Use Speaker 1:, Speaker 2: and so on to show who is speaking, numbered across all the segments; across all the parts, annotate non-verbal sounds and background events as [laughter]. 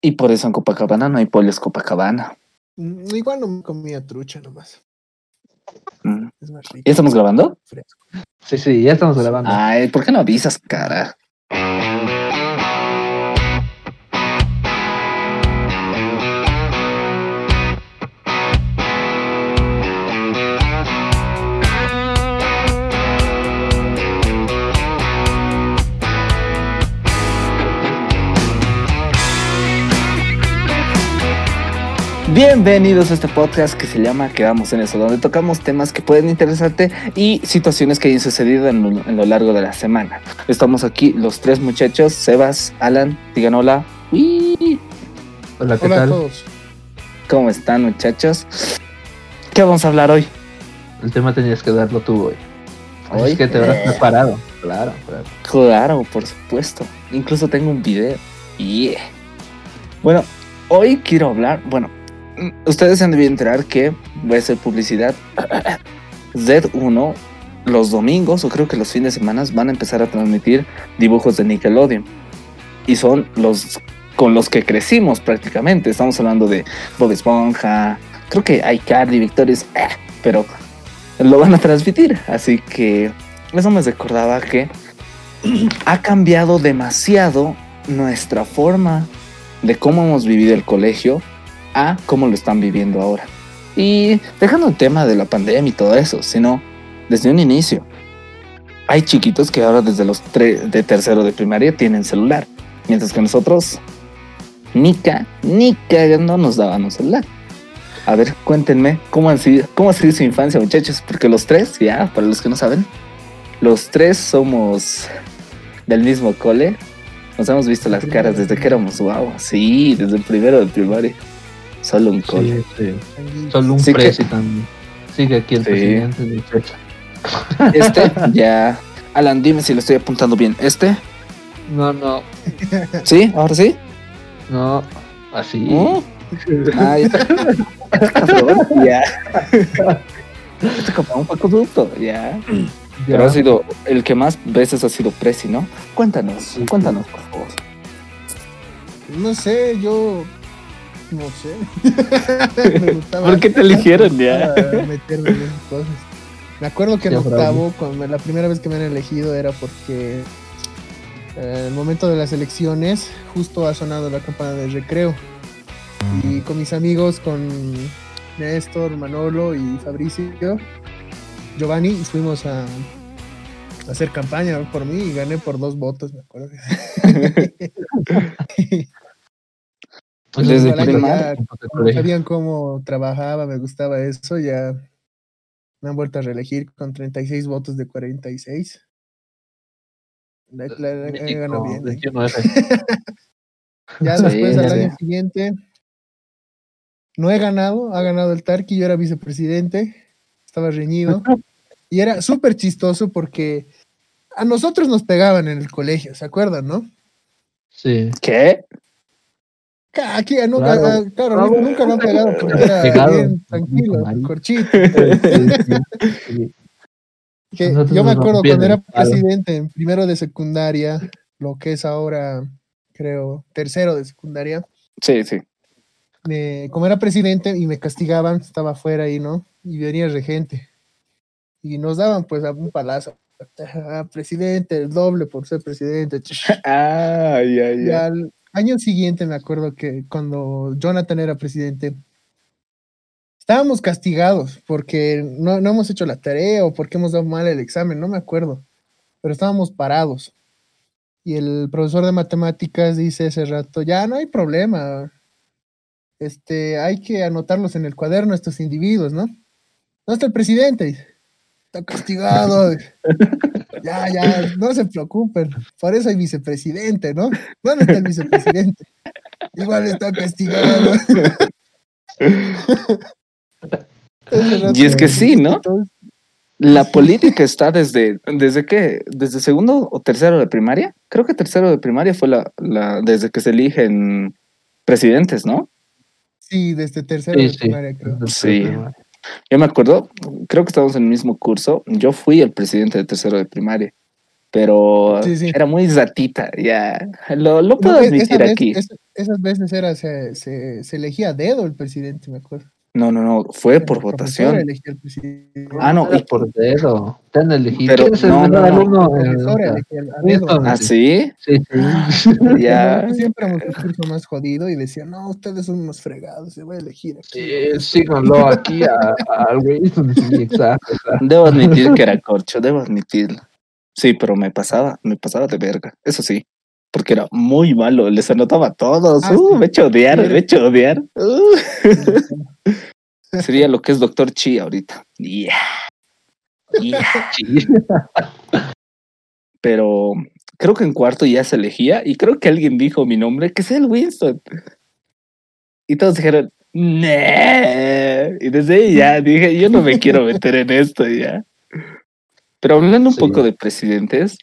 Speaker 1: Y por eso en Copacabana no hay pollos Copacabana.
Speaker 2: Mm, Igual no me comía trucha nomás.
Speaker 1: Mm.
Speaker 2: Es más rico.
Speaker 1: ¿Ya estamos grabando?
Speaker 2: fresco.
Speaker 3: Sí, sí, ya estamos grabando.
Speaker 1: Ay, ¿por qué no avisas, cara? Bienvenidos a este podcast que se llama Quedamos en eso, donde tocamos temas que pueden interesarte y situaciones que hayan sucedido en lo, en lo largo de la semana. Estamos aquí los tres muchachos, Sebas, Alan, digan hola. Uy,
Speaker 3: Hola, ¿qué
Speaker 2: Hola a
Speaker 3: tal?
Speaker 2: todos.
Speaker 1: ¿Cómo están muchachos? ¿Qué vamos a hablar hoy?
Speaker 3: El tema tenías que darlo tú hoy. Así
Speaker 1: Hoy,
Speaker 3: es que te habrás
Speaker 1: eh,
Speaker 3: preparado. Claro, claro.
Speaker 1: Claro, por supuesto. Incluso tengo un video. Yeah. Bueno, hoy quiero hablar. Bueno, ustedes han debido enterar que voy a hacer publicidad. Z1 los domingos, o creo que los fines de semana, van a empezar a transmitir dibujos de Nickelodeon. Y son los con los que crecimos prácticamente. Estamos hablando de Bob Esponja, creo que iCarly, Victorious, eh, pero lo van a transmitir. Así que eso me recordaba que [clears throat] ha cambiado demasiado nuestra forma de cómo hemos vivido el colegio a cómo lo están viviendo ahora. Y dejando el tema de la pandemia y todo eso, sino desde un inicio. Hay chiquitos que ahora desde los de tercero de primaria tienen celular, mientras que nosotros ni, ca- ni cagando nos daban un celular. A ver, cuéntenme cómo, han sido, cómo ha sido su infancia, muchachos, porque los tres, ya, para los que no saben, los tres somos del mismo cole. Nos hemos visto las caras desde que éramos guau. Sí, desde el primero de primaria. Solo un cole.
Speaker 3: Sí, sí. Solo un
Speaker 1: Sí que-
Speaker 3: presi también. Sigue aquí el
Speaker 1: Sí.
Speaker 3: presidente, muchacho.
Speaker 1: Este, [laughs] ya. Alan, dime si lo estoy apuntando bien. Este,
Speaker 3: No, no,
Speaker 1: ¿sí? ¿Ahora sí?
Speaker 3: no. Así.
Speaker 1: ¿Mm? Ay, ya. Este como un poco duto, ya.
Speaker 3: Ya.
Speaker 1: Pero ha sido el que más veces ha sido Presi, ¿no? Cuéntanos,
Speaker 3: Sí.
Speaker 1: cuéntanos, por favor.
Speaker 2: No sé, yo. No sé. [laughs] Me gustaba-
Speaker 1: ¿Por qué te eligieron ya? [laughs]
Speaker 2: gustaba meterme en esas cosas. Me acuerdo que en octavo, cuando la primera vez que me han elegido era porque eh, el momento de las elecciones justo ha sonado la campana de recreo. Y con mis amigos, con Néstor, Manolo y Fabricio, Giovanni, fuimos a, a hacer campaña por mí y gané por dos votos, me acuerdo. [laughs]
Speaker 3: Pues
Speaker 1: Desde
Speaker 2: Ojalá que ya
Speaker 3: colegio.
Speaker 2: sabían cómo trabajaba, me gustaba eso, ya me han vuelto a reelegir con 36 votos de 46. La, la- ganado bien. ¿eh?
Speaker 3: 21F. [laughs]
Speaker 2: Ya
Speaker 1: Sí,
Speaker 2: después, al año siguiente, no he ganado, ha ganado el Tarqui, yo era vicepresidente, estaba reñido. Y era súper chistoso porque a nosotros nos pegaban en el colegio, ¿se acuerdan, no?
Speaker 3: Sí.
Speaker 1: ¿Qué?
Speaker 2: Aquí, no,
Speaker 3: Claro.
Speaker 2: ah, ah, nunca me han pegado porque era
Speaker 3: Pegado.
Speaker 2: bien tranquilo, corchito.
Speaker 3: Sí, sí.
Speaker 2: Que
Speaker 3: Nosotros
Speaker 2: yo me acuerdo cuando era presidente en primero de secundaria, lo que es ahora, creo, tercero de secundaria,
Speaker 1: Sí, sí.
Speaker 2: me- como era presidente y me castigaban, estaba afuera ahí, ¿no? Y venía el regente. Y nos daban pues a un palazo. Ah, presidente, el doble por ser presidente. [laughs]
Speaker 1: Ay, ay,
Speaker 2: Y al año siguiente me acuerdo que cuando Jonathan era presidente, estábamos castigados porque no, no hemos hecho la tarea o porque hemos dado mal el examen, no me acuerdo, pero estábamos parados. Y el profesor de matemáticas dice ese rato, ya no hay problema, este, hay que anotarlos en el cuaderno estos individuos, ¿no? ¿Dónde está el presidente? Está castigado. [laughs] ya, ya, no se preocupen. Por eso hay vicepresidente, ¿no? ¿Dónde está el vicepresidente? Igual está castigado.
Speaker 1: Y es que sí, ¿no? La política está desde, ¿desde qué? ¿Desde segundo o tercero de primaria? Creo que tercero de primaria fue la, la desde que se eligen presidentes, ¿no?
Speaker 2: Sí, desde tercero
Speaker 3: Sí,
Speaker 2: de
Speaker 3: sí.
Speaker 2: primaria, creo.
Speaker 1: Sí. Yo me acuerdo, creo que estábamos en el mismo curso. Yo fui el presidente de tercero de primaria. pero
Speaker 2: Sí, sí.
Speaker 1: era muy zatita, ya. Lo, lo puedo admitir
Speaker 2: esa vez-
Speaker 1: aquí.
Speaker 2: es- esas veces era, se, se, se elegía a dedo el presidente, me acuerdo.
Speaker 1: No, no, no, fue por votación. Ah, no, y-
Speaker 3: por dedo. Te han elegido.
Speaker 1: Pero
Speaker 3: ¿Quién es el
Speaker 1: no, no.
Speaker 3: alumno?
Speaker 1: ¿Ah, sí?
Speaker 3: Sí, sí.
Speaker 1: Ya.
Speaker 2: Siempre éramos el curso más jodido y decían, no, ustedes son unos fregados, se va a elegir aquí.
Speaker 3: Sí, síganlo aquí a- al exacto.
Speaker 1: Debo admitir que era corcho, debo admitirlo. Sí, pero me pasaba, me pasaba de verga, eso sí. Porque era muy malo, les anotaba a todos.
Speaker 2: Ah,
Speaker 1: uh,
Speaker 2: sí.
Speaker 1: me he hecho odiar,
Speaker 2: Sí.
Speaker 1: me he hecho odiar. Uh. Sería lo que es Doctor Chi ahorita. Yeah. Pero creo que en cuarto ya se elegía y creo que alguien dijo mi nombre, que sea el Winston. Y todos dijeron, "Nee". Y desde ahí ya [laughs] dije, yo no me quiero meter en esto ya. Pero hablando un
Speaker 3: Sí.
Speaker 1: poco de presidentes,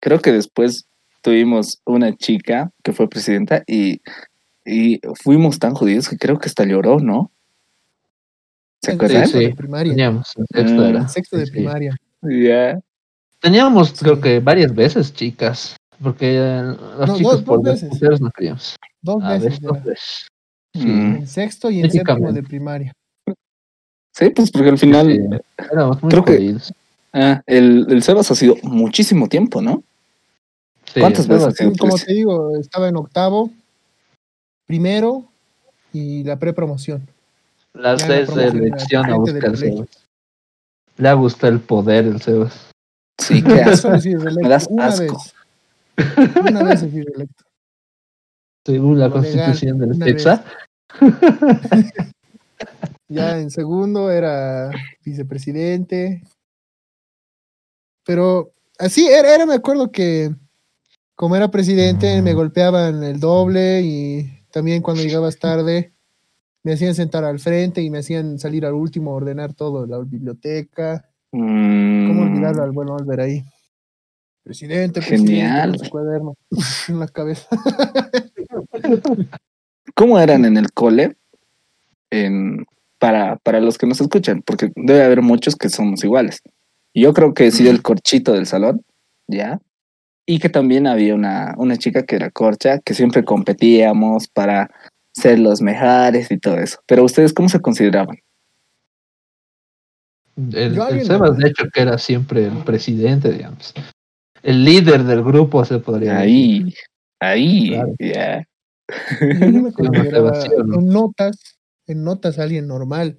Speaker 1: creo que después tuvimos una chica que fue presidenta y, y fuimos tan jodidos que creo que hasta lloró, ¿no? ¿Se
Speaker 2: En
Speaker 1: acuerdan?
Speaker 2: sexto
Speaker 3: Sí,
Speaker 2: de primaria.
Speaker 3: Teníamos, en sexto
Speaker 1: Mm.
Speaker 3: era.
Speaker 2: En sexto de
Speaker 3: Sí, sí.
Speaker 2: primaria.
Speaker 1: Ya.
Speaker 3: Teníamos, creo que varias veces chicas, porque eh, los
Speaker 2: No,
Speaker 3: chicos
Speaker 2: dos-
Speaker 3: por
Speaker 2: dos veces.
Speaker 3: no queríamos.
Speaker 2: Dos
Speaker 3: A
Speaker 2: veces.
Speaker 3: dos veces.
Speaker 1: Mm.
Speaker 2: En sexto y en séptimo de primaria.
Speaker 1: Sí, pues porque al final
Speaker 3: Sí, éramos muy
Speaker 1: creo que- ah, el, el Sebas ha sido muchísimo tiempo, ¿no?
Speaker 3: Sí,
Speaker 1: ¿Cuántas veces?
Speaker 2: Como te digo, estaba en octavo, primero y la prepromoción.
Speaker 3: Las
Speaker 2: Ya la
Speaker 3: de elección a buscar. Le gusta el poder el Sebas.
Speaker 1: Sí, [laughs] qué asco. Me das
Speaker 2: una
Speaker 1: asco.
Speaker 2: vez. Una vez he sido electo.
Speaker 3: Según la
Speaker 2: Lo legal,
Speaker 3: constitución del Texas. [laughs]
Speaker 2: Ya en segundo era vicepresidente. Pero así era, era, me acuerdo que como era presidente me golpeaban el doble y también cuando llegabas tarde me hacían sentar al frente y me hacían salir al último a ordenar todo, la biblioteca.
Speaker 1: Mm,
Speaker 2: ¿Cómo olvidar al buen Oliver ahí? Presidente, presidente,
Speaker 1: Genial.
Speaker 2: su cuaderno [laughs] en la cabeza.
Speaker 1: ¿Cómo eran en el cole? En, para, para los que nos escuchan, porque debe haber muchos que somos iguales. Yo creo que he sido el corchito del salón, ¿ya? Y que también había una, una chica que era corcha, que siempre competíamos para ser los mejores y todo eso. Pero ustedes, ¿cómo se consideraban?
Speaker 3: El, Sebas, de hecho, que era siempre el presidente, digamos. El líder del grupo, se podría decir.
Speaker 1: Ahí, ahí,
Speaker 3: Claro.
Speaker 1: ya.
Speaker 2: Yo me [laughs] consideraba
Speaker 3: ¿no?
Speaker 2: en notas, en notas alguien normal.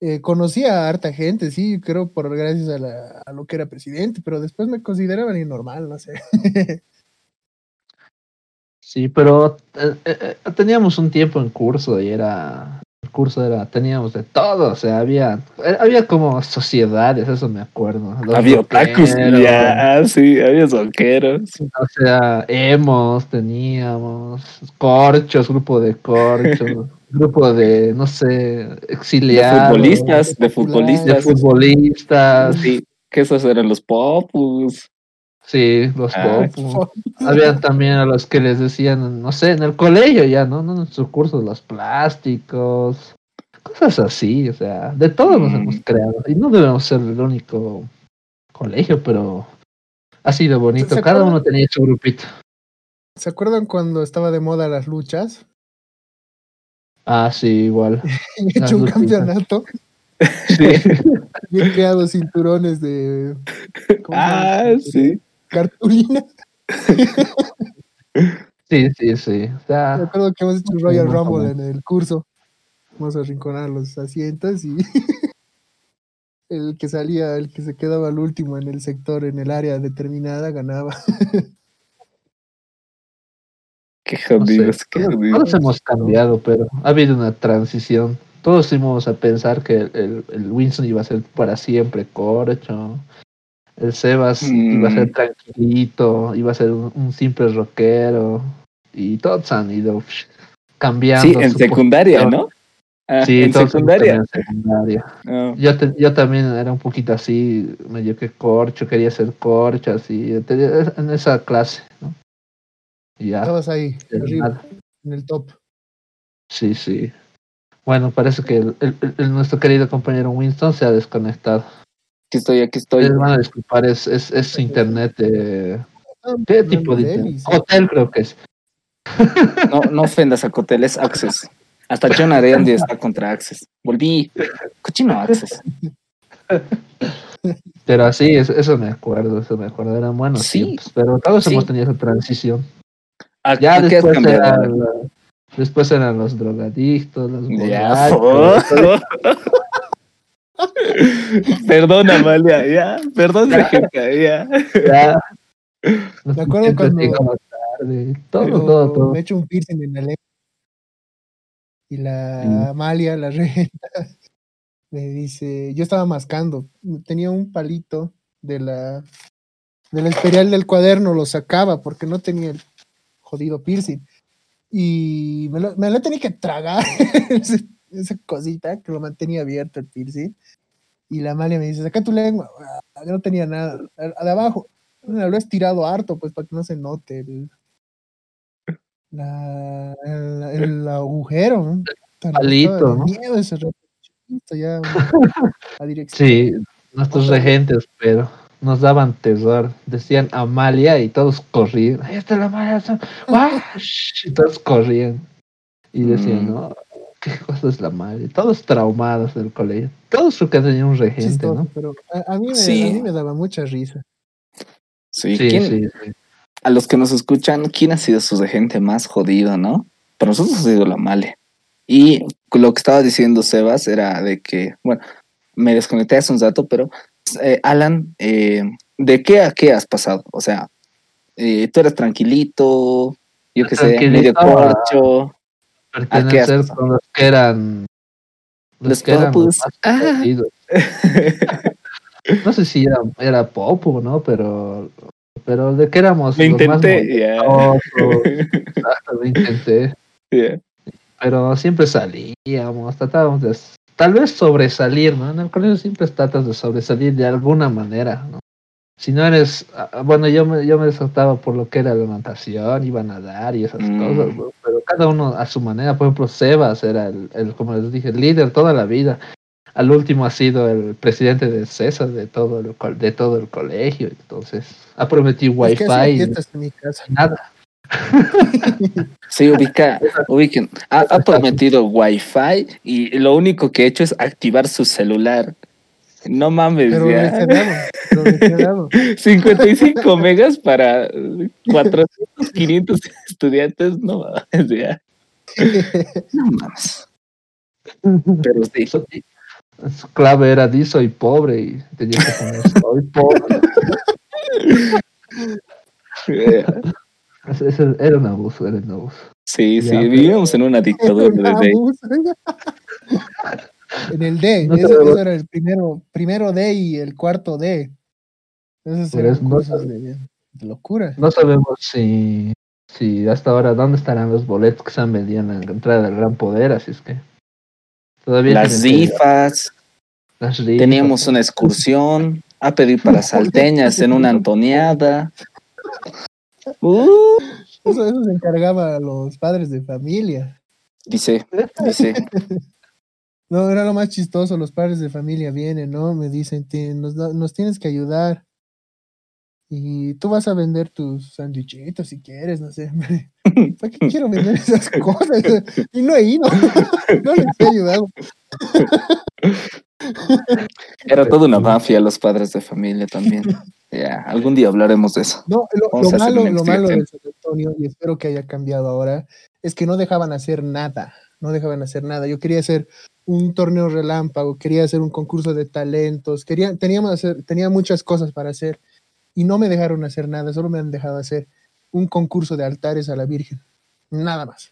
Speaker 2: Eh, conocía a harta gente, sí, creo por gracias a, la- a lo que era presidente, pero después me consideraba alguien normal, no sé. [laughs]
Speaker 3: Sí, pero eh, eh, eh, teníamos un tiempo en curso y era. El curso era. Teníamos de todo, o sea, había. Había como sociedades, eso me acuerdo. Los
Speaker 1: había otakus, ya, sí, había soqueros.
Speaker 3: O sea, emos teníamos, corchos, grupo de corchos, grupo de, no sé,
Speaker 1: De
Speaker 3: exiliados,
Speaker 1: futbolistas, de
Speaker 3: de
Speaker 1: futbolistas.
Speaker 3: futbolistas,
Speaker 1: Sí, que esos eran los popus.
Speaker 3: sí, los
Speaker 1: Ah,
Speaker 3: popus. Había también a los que les decían, no sé, en el colegio ya, ¿no? No en sus cursos, los plásticos, cosas así, o sea, de todo nos
Speaker 1: Mm.
Speaker 3: hemos creado. Y no debemos ser el único colegio, pero ha sido bonito.
Speaker 2: ¿Se
Speaker 3: Cada uno tenía su grupito.
Speaker 2: ¿Se acuerdan cuando estaba de moda las luchas?
Speaker 3: Ah, sí, igual.
Speaker 2: Y [laughs] he hecho un campeonato
Speaker 3: Sí.
Speaker 2: y [laughs] he creado cinturones de.
Speaker 1: Ah, sí.
Speaker 2: cartulina. [laughs]
Speaker 3: Sí, sí, sí. O
Speaker 2: Me
Speaker 3: sea,
Speaker 2: acuerdo que hemos hecho el Royal Rumble en el curso. Vamos a arrinconar los asientos y el que salía, el que se quedaba al último en el sector, en el área determinada, ganaba.
Speaker 1: Qué
Speaker 3: no sé,
Speaker 1: jodidos, qué
Speaker 3: todos,
Speaker 1: jodidos.
Speaker 3: todos hemos cambiado, pero ha habido una transición. Todos íbamos a pensar que el, el- el Winston iba a ser para siempre corcho. El Sebas iba a ser
Speaker 1: Mm.
Speaker 3: tranquilito, iba a ser un, un simple rockero. Y todos han ido cambiando.
Speaker 1: Sí, en secundaria,
Speaker 3: posición.
Speaker 1: ¿no? Ah,
Speaker 3: Sí,
Speaker 1: en secundaria. Ah,
Speaker 3: Yo, te- yo también era un poquito así, medio que corcho, quería ser corcho, así, en esa clase, ¿no? Y ya,
Speaker 2: Estabas ahí, arriba, en el top.
Speaker 3: sí, sí. Bueno, parece que el, el- el- nuestro querido compañero Winston se ha desconectado.
Speaker 1: Aquí estoy, aquí estoy.
Speaker 3: Ustedes van a disculpar, es, es, es internet de... ¿Qué tipo de internet? Hotel creo que es.
Speaker 1: No, no ofendas a Cotel, es Access. Hasta John Arendi está contra Access. Volví. Cochino Access.
Speaker 3: Pero así, eso, eso me acuerdo, eso me acuerdo, eran buenos
Speaker 1: Sí.
Speaker 3: tiempos. Pero todos
Speaker 1: Sí.
Speaker 3: hemos tenido esa transición.
Speaker 1: ¿A-
Speaker 3: Ya
Speaker 1: a qué has
Speaker 3: después eran, después eran los drogadictos, los
Speaker 1: Ya,
Speaker 3: borrachos, [laughs]
Speaker 1: Perdón, Amalia, ya. Perdón, Rebeca, ya.
Speaker 3: ya.
Speaker 2: Me acuerdo cuando-
Speaker 3: tarde, todo, todo, todo.
Speaker 2: Me he hecho un piercing en la lengua. Y la
Speaker 3: Sí.
Speaker 2: Amalia, la [laughs] regenta, me dice, yo estaba mascando, tenía un palito de la del esperial del cuaderno, lo sacaba porque no tenía el jodido piercing. Y me lo, me lo tenía que tragar, [laughs] esa cosita que lo mantenía abierto el piercing. Y la Amalia me dice, saca tu lengua. Ah, No tenía nada. a- De abajo, lo he estirado harto, pues, para que no se note el, la, el, el agujero. ¿no? Tan-
Speaker 3: Palito, ¿no?
Speaker 2: miedo ese ya [laughs] a dirección.
Speaker 3: Sí, nuestros regentes, pero nos daban terror. Decían Amalia y todos corrían. Ahí está la Amalia. [laughs] Y todos corrían. Y decían,
Speaker 1: Mm.
Speaker 3: no, ¿qué cosa es la Amalia? Todos traumados del colegio. Todos su que tenían un regente,
Speaker 2: chistoso,
Speaker 3: ¿no?
Speaker 2: pero a, a mí me,
Speaker 1: Sí.
Speaker 2: a mí me daba mucha risa.
Speaker 1: Sí,
Speaker 3: Sí,
Speaker 1: ¿quién-
Speaker 3: sí, sí.
Speaker 1: a los que nos escuchan, ¿quién ha sido su regente más jodido, no? Para nosotros ha sido la Male. Y lo que estaba diciendo Sebas era de que, bueno, me desconecté hace un rato, pero eh, Alan, eh, ¿de qué a qué has pasado? O sea, eh, tú eres tranquilito, yo qué sé, medio
Speaker 3: a-
Speaker 1: corcho,
Speaker 3: Pertenecer
Speaker 1: has-
Speaker 3: con los que eran. Los,
Speaker 1: Los
Speaker 3: que eran los más
Speaker 1: Ah. [laughs]
Speaker 3: No sé si era, era popo, ¿no? Pero. Pero de que éramos.
Speaker 1: Lo
Speaker 3: los más
Speaker 1: intenté,
Speaker 3: Exacto, lo intenté. [laughs] Pero siempre salíamos, tratábamos de tal vez sobresalir, ¿no? En el colegio siempre tratas de sobresalir de alguna manera, ¿no? Si no eres, ah, bueno, yo me, yo me desataba por lo que era la natación, iba a nadar y esas
Speaker 1: Mm.
Speaker 3: cosas, ¿no? pero cada uno a su manera, por ejemplo, Sebas era el, el, como les dije, el líder toda la vida. Al último ha sido el presidente de César de todo el, de todo el colegio, entonces ha prometido
Speaker 2: Es que
Speaker 3: wifi y
Speaker 2: en mi casa.
Speaker 3: nada. [laughs]
Speaker 1: Sí, ubica, ubiquen. Ha, ha prometido Wi-Fi y lo único que he hecho es activar su celular. No mames,
Speaker 2: Pero
Speaker 1: ya.
Speaker 2: quedaba, pero le quedaba. [laughs]
Speaker 1: 55 megas para 400, 500 estudiantes, no mames, ya. No mames. Pero sí,
Speaker 3: Su, su clave era di soy pobre y tenía que poner soy pobre. [laughs] Era un abuso, era un abuso.
Speaker 1: sí, sí,
Speaker 3: pero-
Speaker 1: vivíamos en una dictadura
Speaker 2: Un
Speaker 1: desde
Speaker 2: abuso. [laughs] en el D,
Speaker 3: No
Speaker 2: ese era el primero, primero D y el cuarto D. Esos
Speaker 3: Pero
Speaker 2: eran
Speaker 3: es- no
Speaker 2: cosas
Speaker 3: sabe-
Speaker 2: de, de locura.
Speaker 3: No sabemos si, si hasta ahora dónde estarán los boletos que se han vendido en la entrada del Gran Poder, así es que todavía
Speaker 1: las rifas,
Speaker 3: las rifas.
Speaker 1: teníamos una excursión, a pedir para [laughs] salteñas en una antoneada. Uh,
Speaker 2: Eso, eso se encargaba a los padres de familia.
Speaker 1: dice, dice, [laughs]
Speaker 2: No, era lo más chistoso. Los padres de familia vienen, ¿no? Me dicen, "Ti- nos, nos tienes que ayudar. Y tú vas a vender tus sandwichitos si quieres, no sé. [laughs] ¿Para qué quiero vender esas cosas? Y no he ido. [laughs] No les he ayudado. [laughs]
Speaker 1: era toda una mafia los padres de familia también. [laughs] Ya, algún día hablaremos de eso.
Speaker 2: No, lo, malo, lo malo de. San Antonio, y espero que haya cambiado ahora, es que no dejaban hacer nada. No dejaban hacer nada. Yo quería hacer un torneo relámpago, quería hacer un concurso de talentos, quería, teníamos hacer, tenía muchas cosas para hacer y no me dejaron hacer nada, solo me han dejado hacer un concurso de altares a la Virgen. Nada más.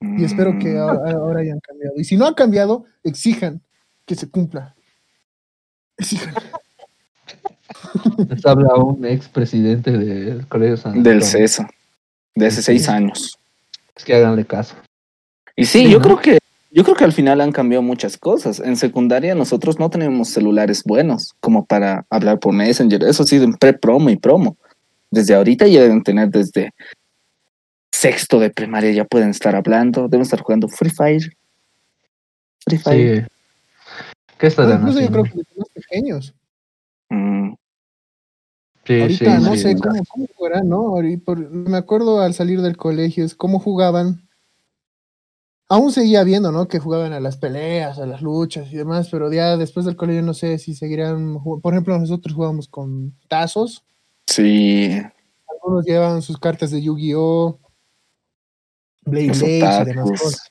Speaker 2: Y espero que
Speaker 1: Mm,
Speaker 2: ahora, ahora hayan cambiado. Y si no han cambiado, exijan que se cumpla.
Speaker 3: Les habla un expresidente del Colegio San
Speaker 1: Del. CESO, de hace seis años.
Speaker 3: Es que háganle caso.
Speaker 1: Y sí,
Speaker 3: Sí,
Speaker 1: yo
Speaker 3: ¿no?
Speaker 1: creo que yo creo que al final han cambiado muchas cosas. En secundaria nosotros no teníamos celulares buenos como para hablar por Messenger. Eso sí, en pre-promo y promo. Desde ahorita ya deben tener desde sexto de primaria ya pueden estar hablando, deben estar jugando Free Fire. Free Fire.
Speaker 3: ¿Qué
Speaker 2: No,
Speaker 3: estarán
Speaker 2: incluso yo creo que los más pequeños.
Speaker 1: Mm,
Speaker 3: Sí,
Speaker 2: Ahorita
Speaker 3: sí,
Speaker 2: no
Speaker 3: sí,
Speaker 2: sé
Speaker 3: sí.
Speaker 2: cómo, cómo jugarán, ¿no? Por- me acuerdo al salir del colegio, es cómo jugaban. Aún seguía viendo, ¿no? Que jugaban a las peleas, a las luchas y demás, pero ya después del colegio no sé si seguirán. jug- Por ejemplo, nosotros jugábamos con tazos,
Speaker 1: sí,
Speaker 2: algunos llevaban sus cartas de Yu-Gi-Oh! Blade
Speaker 1: los
Speaker 2: Blade y demás cosas.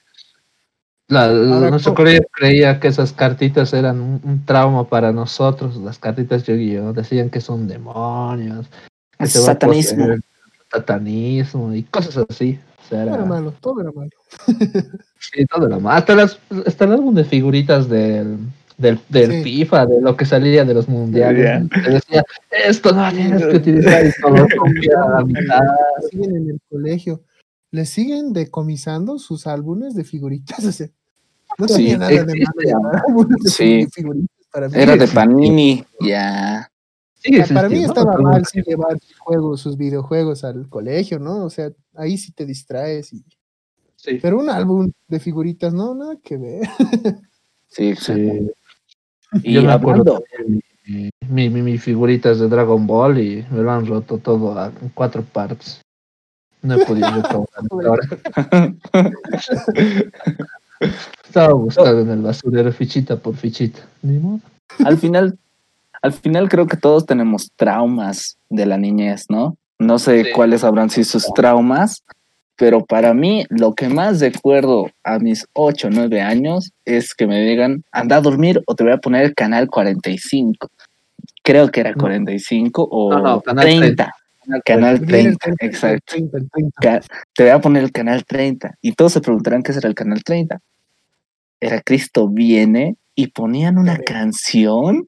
Speaker 3: La-
Speaker 2: Ahora,
Speaker 3: nuestro colegio creía que esas cartitas eran un, un trauma para nosotros, las cartitas Yu-Gi-Oh! Decían que son demonios, que
Speaker 1: Es
Speaker 3: te va a
Speaker 1: satanismo.
Speaker 3: satanismo y cosas así. O sea,
Speaker 2: Todo
Speaker 3: era,
Speaker 2: era malo, todo era malo.
Speaker 3: sí, todo era malo. Hasta, las, hasta el álbum de figuritas del, del, del
Speaker 2: Sí.
Speaker 3: FIFA, de lo que salía de los mundiales. Te decía, esto no tienes que utilizar y todo la [laughs] mitad.
Speaker 2: Siguen en el colegio. Les siguen decomisando sus álbumes de figuritas. [laughs] o sea, no
Speaker 1: Sí,
Speaker 2: tenía nada de malo [laughs]
Speaker 1: Sí.
Speaker 2: figuritas para mí.
Speaker 1: Era de. Panini, ya.
Speaker 3: Sigue
Speaker 2: para mí estaba mal sin llevar sus juegos, sus videojuegos al colegio, ¿no? O sea, ahí sí te distraes. Y...
Speaker 3: sí.
Speaker 2: Pero un álbum de figuritas, no, nada que ver.
Speaker 1: Sí, [laughs] exacto.
Speaker 3: Sí.
Speaker 1: Y
Speaker 3: Yo me acuerdo
Speaker 1: hablando,
Speaker 3: también mi, mi, figuritas de Dragon Ball y me lo han roto todo a en cuatro partes. No he podido [laughs] retomar hasta ahora. Estaba buscando en el basurero fichita por fichita. Ni modo.
Speaker 1: al final, al final creo que todos tenemos traumas de la niñez, ¿no? No sé
Speaker 3: Sí.
Speaker 1: cuáles habrán sido sus traumas, pero para mí lo que más recuerdo a mis 8 o 9 años es que me digan, anda a dormir o te voy a poner el canal 45. Creo que era
Speaker 3: No.
Speaker 1: 45 o
Speaker 3: No, no, canal
Speaker 1: 30. Canal
Speaker 2: Bien, el
Speaker 1: 30,
Speaker 2: 30, el
Speaker 1: exacto.
Speaker 2: 30, el 30.
Speaker 1: Ca- te voy a poner el canal 30. Y todos se preguntarán qué será el canal 30. Era Cristo viene y ponían una
Speaker 2: Sí.
Speaker 1: canción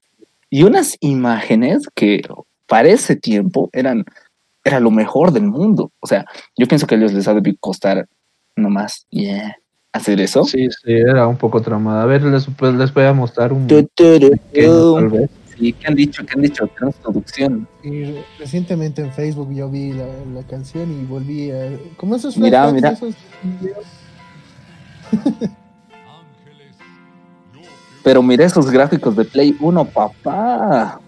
Speaker 1: y unas imágenes que para ese tiempo eran era lo mejor del mundo. O sea, yo pienso que a ellos les ha de costar nomás yeah, hacer eso.
Speaker 3: Sí, sí, era un poco traumada. A ver, les, pues, les voy a mostrar un
Speaker 1: Tu, tu, ru,
Speaker 3: pequeño, tal
Speaker 1: tu.
Speaker 3: vez.
Speaker 1: Sí, ¿qué han dicho? ¿Qué han dicho?
Speaker 2: Y re- recientemente en Facebook yo vi la, la canción y volví a. Como esos
Speaker 1: Mira, mira.
Speaker 2: esos videos. [laughs]
Speaker 1: Pero mire esos gráficos de Play 1, papá.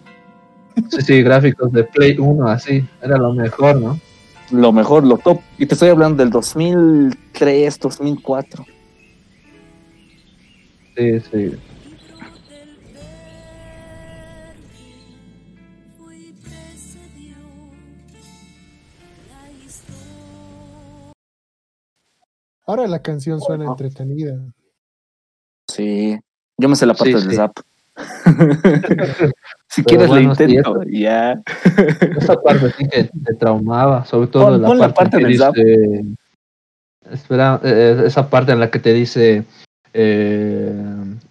Speaker 3: Sí, sí, gráficos de Play 1, así. Era lo mejor, ¿no?
Speaker 1: Lo mejor, lo top. Y te estoy hablando del 2003, 2004.
Speaker 3: Sí, sí.
Speaker 2: Ahora la canción suena
Speaker 1: Bueno.
Speaker 2: entretenida.
Speaker 1: Sí. Yo me sé la parte
Speaker 3: Sí,
Speaker 1: del
Speaker 3: sí.
Speaker 1: zap. [laughs] [laughs] si
Speaker 3: Pero
Speaker 1: quieres
Speaker 3: bueno,
Speaker 1: le
Speaker 3: sí,
Speaker 1: intento. ya. [laughs]
Speaker 3: Esa parte sí que te traumaba, sobre todo
Speaker 1: Pon-
Speaker 3: la
Speaker 1: pon la
Speaker 3: parte,
Speaker 1: parte
Speaker 3: que
Speaker 1: del zap.
Speaker 3: Espera, eh, esa parte en la que te dice. eh,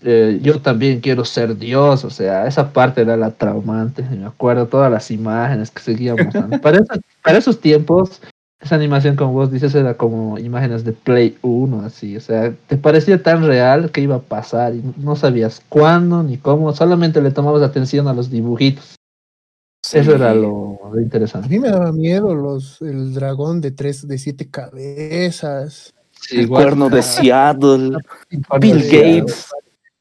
Speaker 3: eh, yo también quiero ser Dios, o sea, esa parte era la traumante. Me acuerdo todas las imágenes que seguíamos. para, esos, para esos tiempos, esa animación, como vos dices, era como imágenes de Play 1, así, o sea, te parecía tan real que iba a pasar y no sabías cuándo ni cómo, solamente le tomabas atención a los dibujitos. Eso era lo, lo
Speaker 2: A
Speaker 3: interesante.
Speaker 2: mí me daba miedo los, el dragón de tres, de siete cabezas,
Speaker 3: Sí,
Speaker 1: El cuerno de Seattle. Bill Gates.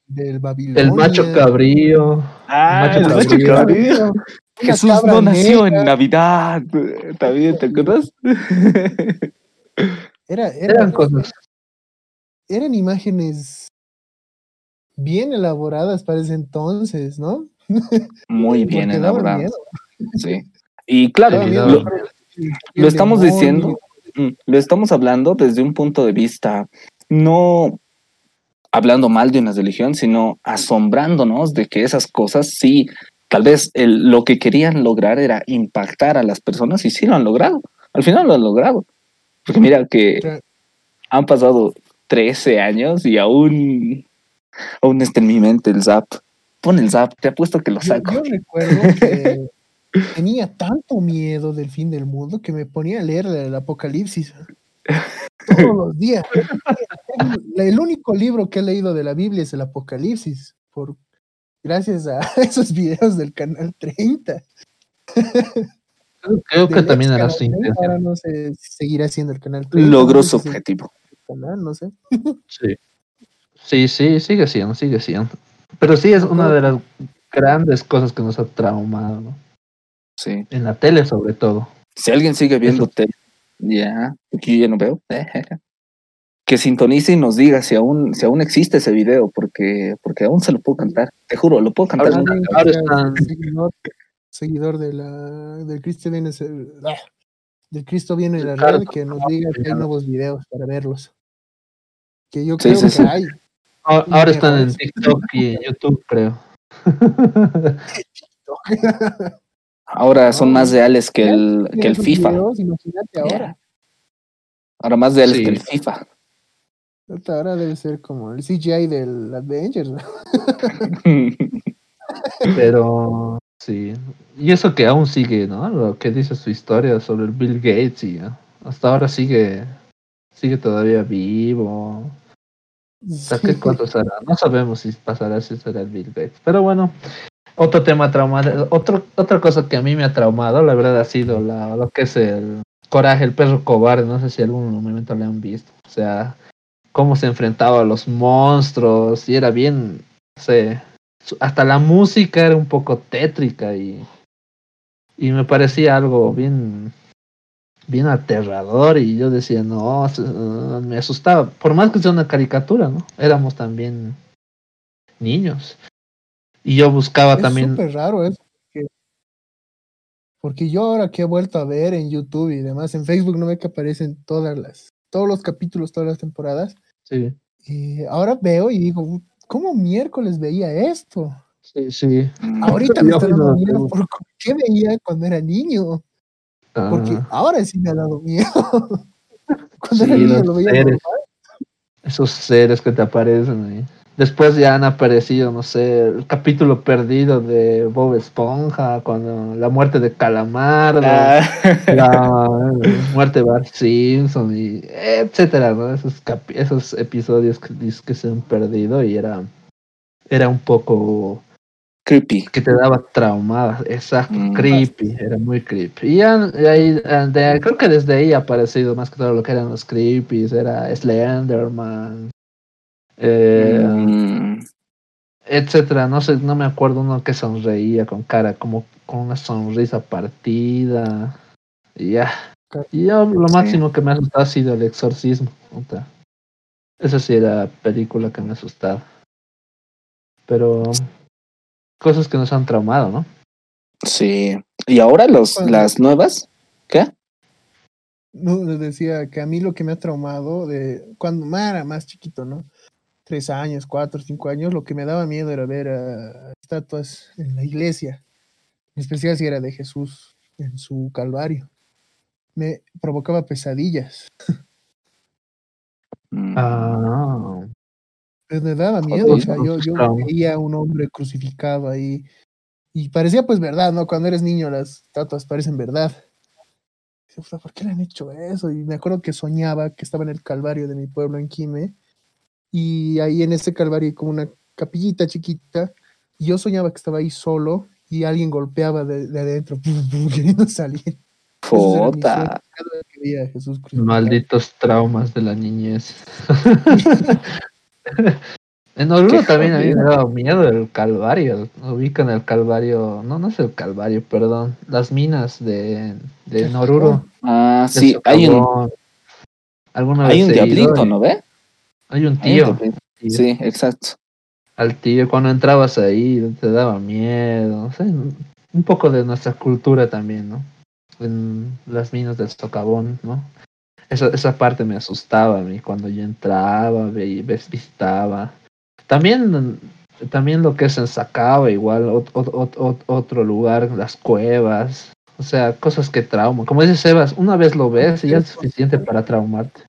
Speaker 2: del Babilonia.
Speaker 3: El macho cabrío.
Speaker 1: Ah,
Speaker 3: macho
Speaker 1: el macho
Speaker 3: cabrío.
Speaker 1: Jesús no nació en. Navidad. También, ¿te acuerdas? [laughs]
Speaker 2: Era, era-
Speaker 3: Eran cosas.
Speaker 2: eran imágenes bien elaboradas para ese entonces, ¿no?
Speaker 1: Muy [laughs] bien
Speaker 2: miedo.
Speaker 1: Sí. Y claro, lo, estamos diciendo, mm, lo estamos hablando desde un punto de vista no hablando mal de una religión, sino asombrándonos de que esas cosas sí, tal vez el- lo que querían lograr era impactar a las personas y sí lo han logrado. Al final lo han logrado. Porque mira que han pasado 13 años y aún, aún está en mi mente el zap. Pon el zap, te apuesto que lo saco.
Speaker 2: yo recuerdo que [laughs] tenía tanto miedo del fin del mundo que me ponía a leer el Apocalipsis [laughs] todos los días. El, el único libro que he leído de la Biblia es el Apocalipsis, por, gracias a [laughs] esos videos del canal 30.
Speaker 3: Creo, creo que también
Speaker 2: canal
Speaker 3: su
Speaker 2: 30,
Speaker 3: intención.
Speaker 2: Ahora no sé si seguirá siendo el canal 30.
Speaker 1: Logró su objetivo.
Speaker 2: el canal, no sé.
Speaker 3: Sí. sí, sí, sigue siendo, sigue siendo. Pero sí es una de las grandes cosas que nos ha traumado, ¿no?
Speaker 1: Sí.
Speaker 3: En la tele sobre todo.
Speaker 1: Si alguien sigue viendo
Speaker 3: Eso.
Speaker 1: tele, ya, porque yo ya no veo, [laughs] que sintonice y nos diga si aún, si aún existe ese video, porque, porque aún se lo puedo cantar. Te juro, lo puedo cantar.
Speaker 3: Ahora- ahora
Speaker 2: seguidor, seguidor de la, del Cristo viene ah, del Cristo viene de la
Speaker 3: Claro,
Speaker 2: red, que nos diga que hay nuevos videos para verlos. Que yo creo
Speaker 1: sí,
Speaker 2: que
Speaker 1: sí.
Speaker 2: hay.
Speaker 3: Ahora están en. TikTok y en YouTube, creo. [laughs]
Speaker 1: Ahora son más reales que el, que el FIFA.
Speaker 2: videos, imagínate ahora.
Speaker 1: Ahora más reales
Speaker 3: Sí.
Speaker 1: que el FIFA.
Speaker 2: Ahora debe ser como el CGI del Avengers. ¿no? [laughs]
Speaker 3: Pero sí. Y eso que aún sigue, ¿no? Lo que dice su historia sobre el Bill Gates y ¿no? hasta ahora sigue sigue todavía vivo. ¿Hasta qué cuánto será? No sabemos si pasará si será el Bill Gates. Pero bueno, otro tema traumado, otro, otra cosa que a mí me ha traumado, la verdad, ha sido la, lo que es el coraje, el perro cobarde. No sé si algún momento le han visto. O sea, cómo se enfrentaba a los monstruos y era bien, no sé, hasta la música era un poco tétrica y, y me parecía algo bien bien aterrador y yo decía no uh, me asustaba por más que sea una caricatura no éramos también niños y yo buscaba
Speaker 2: Es
Speaker 3: también
Speaker 2: súper raro eso. Porque, porque yo ahora que he vuelto a ver en YouTube y demás, en Facebook no ve que aparecen todas las, todos los capítulos, todas las temporadas.
Speaker 3: sí
Speaker 2: Y ahora veo y digo, ¿cómo miércoles veía esto?
Speaker 3: sí sí
Speaker 2: Ahorita me está dando miedo por qué veía cuando era niño. Porque
Speaker 3: Ah,
Speaker 2: ahora sí me ha dado miedo. [laughs] cuando
Speaker 3: Sí,
Speaker 2: era niño lo veía
Speaker 3: seres. esos seres que te aparecen ahí después ya han aparecido no sé el capítulo perdido de Bob Esponja cuando la muerte de Calamardo
Speaker 1: Ah,
Speaker 3: la [laughs] muerte de Bart Simpson y etcétera, ¿no? Esos, esos episodios que, que se han perdido y era era un poco
Speaker 1: creepy.
Speaker 3: que te daba traumada, exacto,
Speaker 1: Mm.
Speaker 3: creepy, era muy creepy. Y ya ahí, eh, de- creo que desde ahí ha aparecido más que todo lo que eran los creepies, era Slenderman, eh,
Speaker 1: Mm,
Speaker 3: etcétera, no sé, no me acuerdo uno que sonreía con cara como con una sonrisa partida y ya. Y yo lo
Speaker 1: Sí.
Speaker 3: máximo que me ha asustado ha sido el exorcismo. puta. Esa sí era película que me asustaba. Pero cosas que nos han traumado, ¿no?
Speaker 1: sí. ¿Y ahora los, las nuevas? ¿Qué?
Speaker 2: No, les decía que a mí lo que me ha traumado de cuando más era más chiquito, ¿no? Tres años, cuatro, cinco años, lo que me daba miedo era ver ah, estatuas en la iglesia, en especial si era de Jesús en su calvario. Me provocaba pesadillas.
Speaker 1: Mm,
Speaker 3: Ah,
Speaker 2: Pues me daba miedo, o sea, yo, veía a un hombre crucificado ahí y parecía pues verdad, ¿no? Cuando eres niño las estatuas parecen verdad. Dije, "Puta, ¿Por qué le han hecho eso? Y me acuerdo que soñaba que estaba en el calvario de mi pueblo en Quime y ahí en ese calvario hay como una capillita chiquita y yo soñaba que estaba ahí solo y alguien golpeaba de, de adentro queriendo [laughs] salir. Ese era mi sueño,
Speaker 1: Jota.
Speaker 2: cada vez que veía a Jesús
Speaker 3: malditos traumas de la niñez. [laughs] en Oruro también a mí me daba miedo el calvario. Ubican el calvario, no, no es el calvario, perdón, las minas de, de
Speaker 2: Qué
Speaker 3: Oruro.
Speaker 1: Ah,
Speaker 3: de
Speaker 1: sí, hay un.
Speaker 3: Alguna
Speaker 1: hay
Speaker 3: vez
Speaker 1: un diablito, ¿no ve?
Speaker 3: Hay un tío.
Speaker 1: Sí, exacto.
Speaker 3: al tío cuando entrabas ahí te daba miedo, no sé, un poco de nuestra cultura también, ¿no? En las minas del socavón, ¿no? Esa, esa parte me asustaba a mí cuando yo entraba, ve- visitaba. También, también lo que es en Sacaba, igual, ot- ot- ot- ot- otro lugar, las cuevas, o sea, cosas que trauman. Como dice Sebas, una vez lo ves y ya es suficiente para traumarte.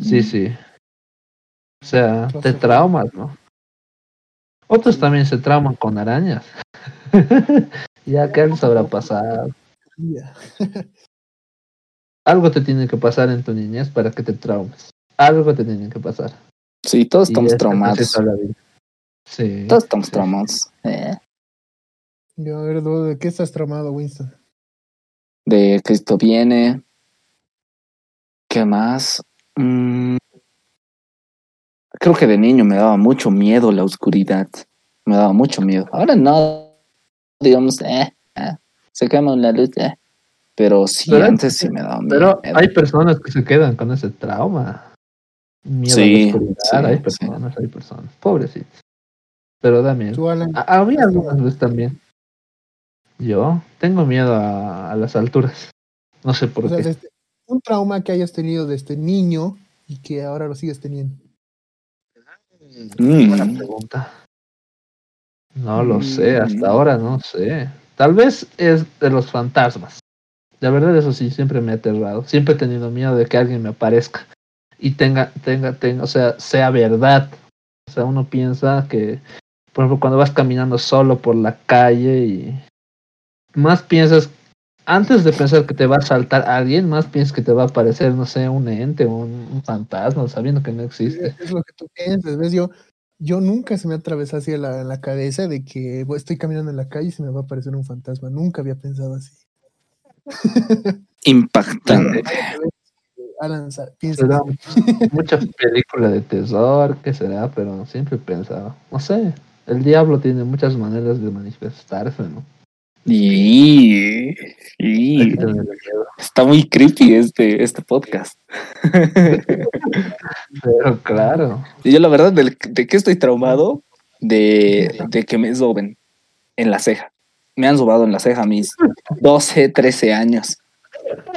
Speaker 3: Sí,
Speaker 1: Mm.
Speaker 3: sí. O sea, te traumas, ¿no? Otros también se trauman con arañas. [laughs] ya que les habrá pasado. [laughs] Algo te tiene que pasar en tu niñez para que te traumes. Algo te tiene que pasar.
Speaker 1: Sí, todos
Speaker 3: Y
Speaker 1: estamos traumados.
Speaker 3: proceso de la vida. Sí.
Speaker 1: Todos estamos
Speaker 3: sí.
Speaker 1: traumados. Eh,
Speaker 2: Yo, a ver, ¿de qué estás traumado, Winston?
Speaker 1: de Cristo viene. ¿Qué más? Mm, creo que de niño me daba mucho miedo la oscuridad. me daba mucho miedo. Ahora no, digamos, eh, eh, se quema la luz, eh. Pero sí,
Speaker 3: Pero-
Speaker 1: antes sí me daba
Speaker 3: Pero
Speaker 1: miedo.
Speaker 3: hay personas que se quedan con ese trauma. Miedo
Speaker 1: Sí,
Speaker 3: a la oscuridad.
Speaker 1: sí,
Speaker 3: hay
Speaker 1: sí.
Speaker 3: personas, hay personas. Pobrecitos. Pero da miedo. A, a mí algunas veces también. Yo tengo miedo a, a las alturas. No sé por
Speaker 2: o sea,
Speaker 3: qué.
Speaker 2: desde- un trauma que hayas tenido desde niño y que ahora lo sigues teniendo.
Speaker 1: Mm,
Speaker 3: Buena pregunta. No lo sé,
Speaker 1: Mm.
Speaker 3: hasta ahora no sé. Tal vez es de los fantasmas. La verdad, eso sí, siempre me ha aterrado. Siempre he tenido miedo de que alguien me aparezca y tenga, tenga, tenga, o sea, sea verdad. O sea, uno piensa que, por ejemplo, cuando vas caminando solo por la calle y más piensas, antes de pensar que te va a saltar alguien, más piensas que te va a aparecer, no sé, un ente o un, un fantasma, sabiendo que no existe.
Speaker 2: Es lo que tú piensas, ¿ves? Yo, yo nunca se me atravesó así en la, en la cabeza de que bueno, estoy caminando en la calle y se me va a aparecer un fantasma. Nunca había pensado así. [laughs]
Speaker 1: impactante.
Speaker 2: Alan, sa- piensa
Speaker 3: Será
Speaker 2: así.
Speaker 3: mucha película de terror, ¿qué será? Pero siempre he pensado, no sé, el diablo tiene muchas maneras de manifestarse, ¿no?
Speaker 1: Y, y
Speaker 3: que
Speaker 1: está muy creepy este, este podcast.
Speaker 3: Pero claro,
Speaker 1: Y yo la verdad, del- ¿de, qué estoy traumado? De, de que me soben en la ceja. Me han sobado en la ceja a mis 12, 13 años.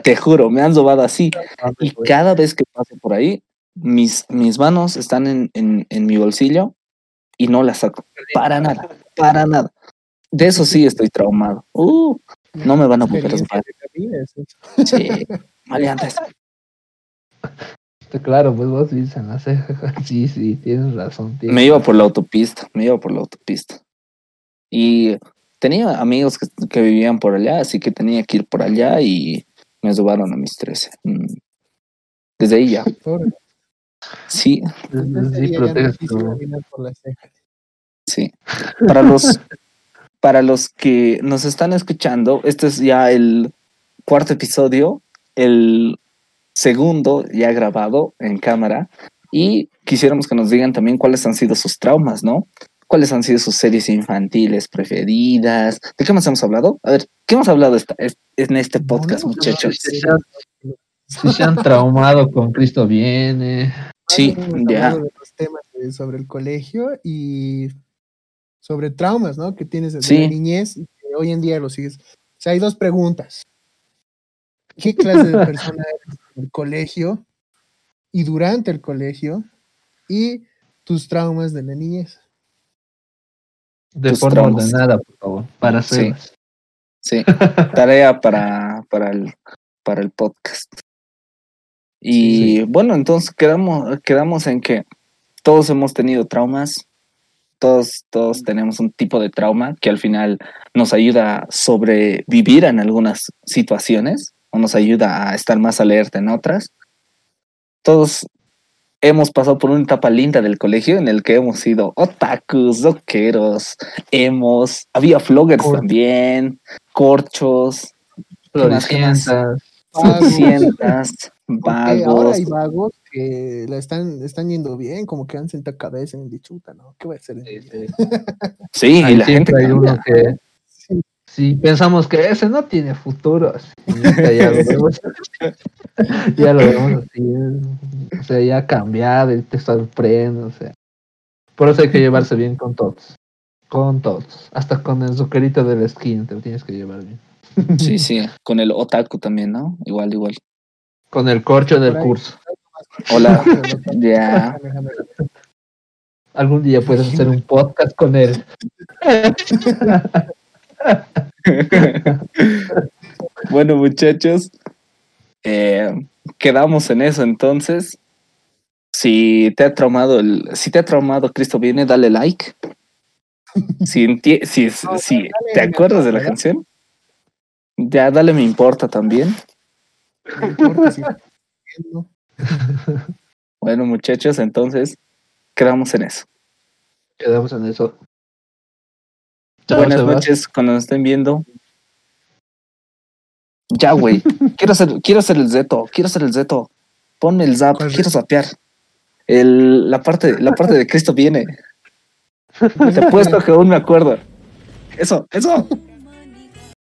Speaker 1: Te juro, me han sobado así. Y cada vez que paso por ahí, mis, mis manos están en, en, en mi bolsillo y no las saco. Para nada, para nada. De eso sí estoy traumado. Uh, no me van a volver a
Speaker 2: es eso.
Speaker 1: Sí, maleantes. [laughs]
Speaker 3: claro, pues vos dices en la ceja. [laughs] Sí, sí, tienes razón. tienes
Speaker 1: Me iba por la autopista, me iba por la autopista. Y tenía amigos que, que vivían por allá, así que tenía que ir por allá y me subaron a mis 13. Mm. Desde ahí ya. [laughs]
Speaker 2: Pobre.
Speaker 1: Sí,
Speaker 2: Ese
Speaker 3: Sí,
Speaker 2: ya no por la ceja.
Speaker 1: sí. Para los, para los que nos están escuchando, este es ya el cuarto episodio, el segundo ya grabado en cámara. Y quisiéramos que nos digan también cuáles han sido sus traumas, ¿no? ¿Cuáles han sido sus series infantiles preferidas? ¿De qué más hemos hablado? A ver, ¿qué hemos hablado esta- es- en este
Speaker 2: No,
Speaker 1: podcast,
Speaker 2: no,
Speaker 1: muchachos?
Speaker 3: Si se, han, si se han traumado con Cristo viene.
Speaker 1: Sí, ya.
Speaker 2: de los temas sobre el colegio y sobre traumas, ¿no? Que tienes desde
Speaker 1: Sí.
Speaker 2: la niñez y que hoy en día lo sigues. O sea, hay dos preguntas. ¿Qué clase de persona eres en el colegio y durante el colegio? Y tus traumas de la niñez.
Speaker 3: De
Speaker 1: Tus
Speaker 3: forma
Speaker 1: traumas.
Speaker 3: ordenada, por favor, para
Speaker 1: Sí. Sí, [laughs] tarea para, para, el, para el podcast. Y bueno, entonces quedamos, quedamos en que todos hemos tenido traumas, todos, todos tenemos un tipo de trauma que al final nos ayuda a sobrevivir en algunas situaciones o nos ayuda a estar más alerta en otras. Todos hemos pasado por una etapa linda del colegio en el que hemos sido otakus, rockeros, hemos, había vloggers
Speaker 3: Cor-
Speaker 1: también, corchos.
Speaker 3: Floricientas.
Speaker 2: Vagos.
Speaker 1: vagos.
Speaker 2: Que la están, están yendo bien, como que han sentado cabeza en dichuta, ¿no? ¿Qué voy a hacer? [laughs]
Speaker 3: Sí,
Speaker 1: y la gente
Speaker 3: hay uno que
Speaker 2: Sí.
Speaker 3: si pensamos que ese no tiene futuro, y [laughs] ya lo vemos, [laughs] ya lo vemos así, o sea, ya ha cambiado y te sorprende, o sea. Por eso hay que llevarse bien con todos, con todos, hasta con el zuccherito de la esquina te lo tienes que llevar bien.
Speaker 1: Sí, sí, con el otaku también, ¿no? Igual, igual.
Speaker 3: Con el corcho del curso.
Speaker 1: Hola, [laughs] ya.
Speaker 3: Algún día puedes hacer un podcast con él. [laughs]
Speaker 1: bueno, muchachos, eh, quedamos en eso entonces. Si te ha traumado el, si te ha traumado Cristo viene, dale like. Si, si,
Speaker 2: No,
Speaker 1: si te
Speaker 2: me
Speaker 1: acuerdas de la
Speaker 2: importa,
Speaker 1: canción, ya dale me importa también.
Speaker 2: No importa no. [laughs] [laughs]
Speaker 1: Bueno, muchachos, entonces quedamos en eso.
Speaker 3: Quedamos en eso. Chao,
Speaker 1: Buenas
Speaker 3: Sebas.
Speaker 1: noches cuando nos estén viendo. Ya, güey. quiero hacer, quiero hacer el zeto, quiero hacer el zeto. Ponme el zap,
Speaker 2: ¿Cuál
Speaker 1: quiero zapear. El, la parte, la parte de Cristo viene. Te apuesto que aún me acuerdo. Eso, eso.